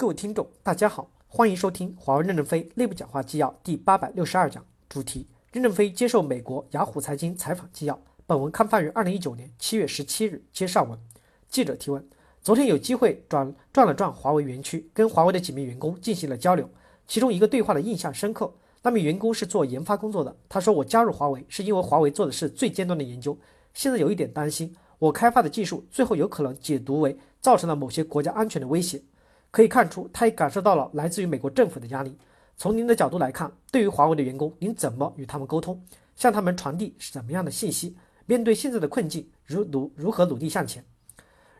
各位听众，大家好，欢迎收听华为任正非内部讲话纪要第八百六十二讲，主题：任正非接受美国雅虎财经采访纪要。本文刊发于二零一九年七月十七日。接上文，记者提问：昨天有机会转转了转华为园区，跟华为的几名员工进行了交流，其中一个对话的印象深刻。那名员工是做研发工作的，他说：“我加入华为是因为华为做的是最尖端的研究，现在有一点担心，我开发的技术最后有可能解读为造成了某些国家安全的威胁。”可以看出，他也感受到了来自于美国政府的压力。从您的角度来看，对于华为的员工，您怎么与他们沟通，向他们传递什么样的信息？面对现在的困境，如努如何努力向前？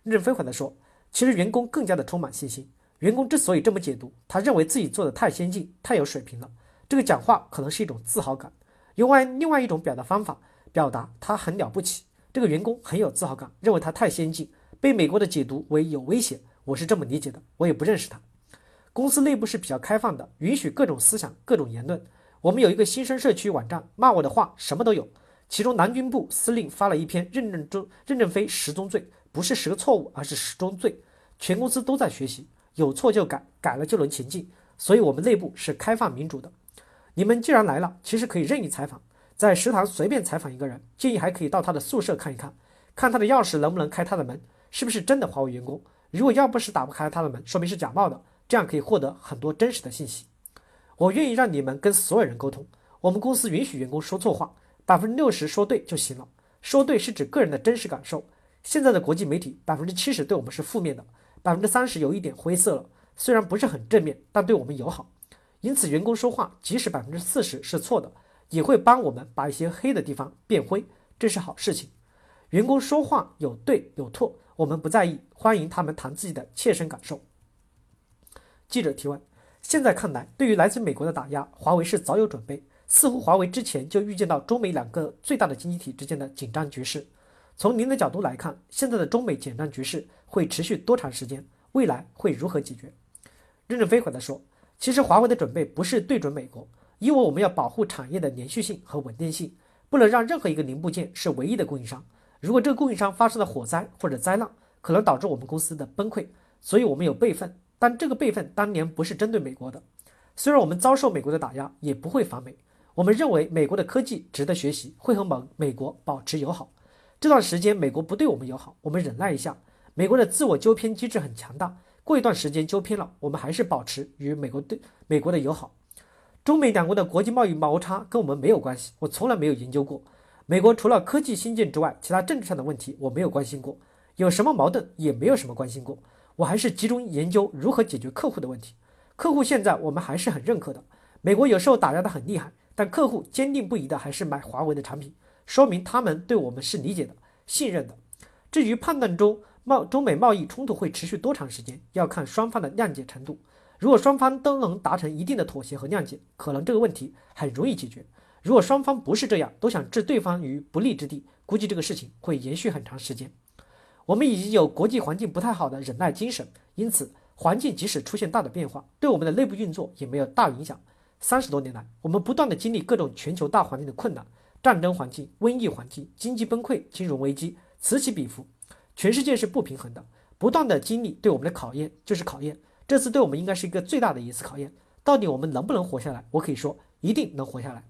任飞回答说：“其实员工更加的充满信心。员工之所以这么解读，他认为自己做的太先进、太有水平了。这个讲话可能是一种自豪感，用外另外一种表达方法表达他很了不起。这个员工很有自豪感，认为他太先进，被美国的解读为有威胁。”我是这么理解的，我也不认识他。公司内部是比较开放的，允许各种思想、各种言论。我们有一个新生社区网站，骂我的话什么都有。其中南军部司令发了一篇任正中任正非十宗罪，不是十个错误，而是十宗罪。全公司都在学习，有错就改，改了就能前进。所以，我们内部是开放民主的。你们既然来了，其实可以任意采访，在食堂随便采访一个人，建议还可以到他的宿舍看一看，看他的钥匙能不能开他的门，是不是真的华为员工。如果要不是打不开他的门，说明是假冒的，这样可以获得很多真实的信息。我愿意让你们跟所有人沟通。我们公司允许员工说错话，百分之六十说对就行了。说对是指个人的真实感受。现在的国际媒体百分之七十对我们是负面的，百分之三十有一点灰色了，虽然不是很正面，但对我们友好。因此，员工说话即使百分之四十是错的，也会帮我们把一些黑的地方变灰，这是好事情。员工说话有对有错。我们不在意，欢迎他们谈自己的切身感受。记者提问：现在看来，对于来自美国的打压，华为是早有准备，似乎华为之前就预见到中美两个最大的经济体之间的紧张局势。从您的角度来看，现在的中美紧张局势会持续多长时间？未来会如何解决？任正非回答说：其实华为的准备不是对准美国，因为我们要保护产业的连续性和稳定性，不能让任何一个零部件是唯一的供应商。如果这个供应商发生了火灾或者灾难，可能导致我们公司的崩溃，所以我们有备份。但这个备份当年不是针对美国的。虽然我们遭受美国的打压，也不会反美。我们认为美国的科技值得学习，会和美美国保持友好。这段时间美国不对我们友好，我们忍耐一下。美国的自我纠偏机制很强大，过一段时间纠偏了，我们还是保持与美国对美国的友好。中美两国的国际贸易摩擦跟我们没有关系，我从来没有研究过。美国除了科技新建之外，其他政治上的问题我没有关心过，有什么矛盾也没有什么关心过。我还是集中研究如何解决客户的问题。客户现在我们还是很认可的。美国有时候打压的很厉害，但客户坚定不移的还是买华为的产品，说明他们对我们是理解的、信任的。至于判断中贸中美贸易冲突会持续多长时间，要看双方的谅解程度。如果双方都能达成一定的妥协和谅解，可能这个问题很容易解决。如果双方不是这样，都想置对方于不利之地，估计这个事情会延续很长时间。我们已经有国际环境不太好的忍耐精神，因此环境即使出现大的变化，对我们的内部运作也没有大影响。三十多年来，我们不断的经历各种全球大环境的困难，战争环境、瘟疫环境、经济崩溃、金融危机，此起彼伏，全世界是不平衡的，不断的经历对我们的考验就是考验。这次对我们应该是一个最大的一次考验，到底我们能不能活下来？我可以说，一定能活下来。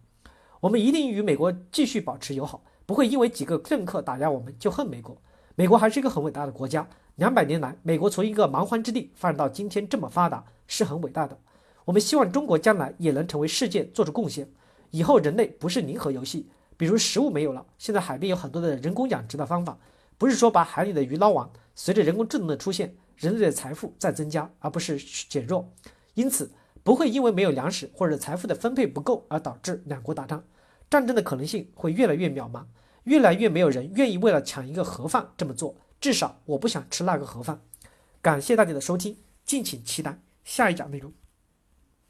我们一定与美国继续保持友好，不会因为几个政客打压我们就恨美国。美国还是一个很伟大的国家，两百年来，美国从一个蛮荒之地发展到今天这么发达，是很伟大的。我们希望中国将来也能成为世界做出贡献。以后人类不是零和游戏，比如食物没有了，现在海边有很多的人工养殖的方法，不是说把海里的鱼捞完。随着人工智能的出现，人类的财富在增加，而不是减弱。因此。不会因为没有粮食或者财富的分配不够而导致两国打仗，战争的可能性会越来越渺茫，越来越没有人愿意为了抢一个盒饭这么做。至少我不想吃那个盒饭。感谢大家的收听，敬请期待下一讲内容。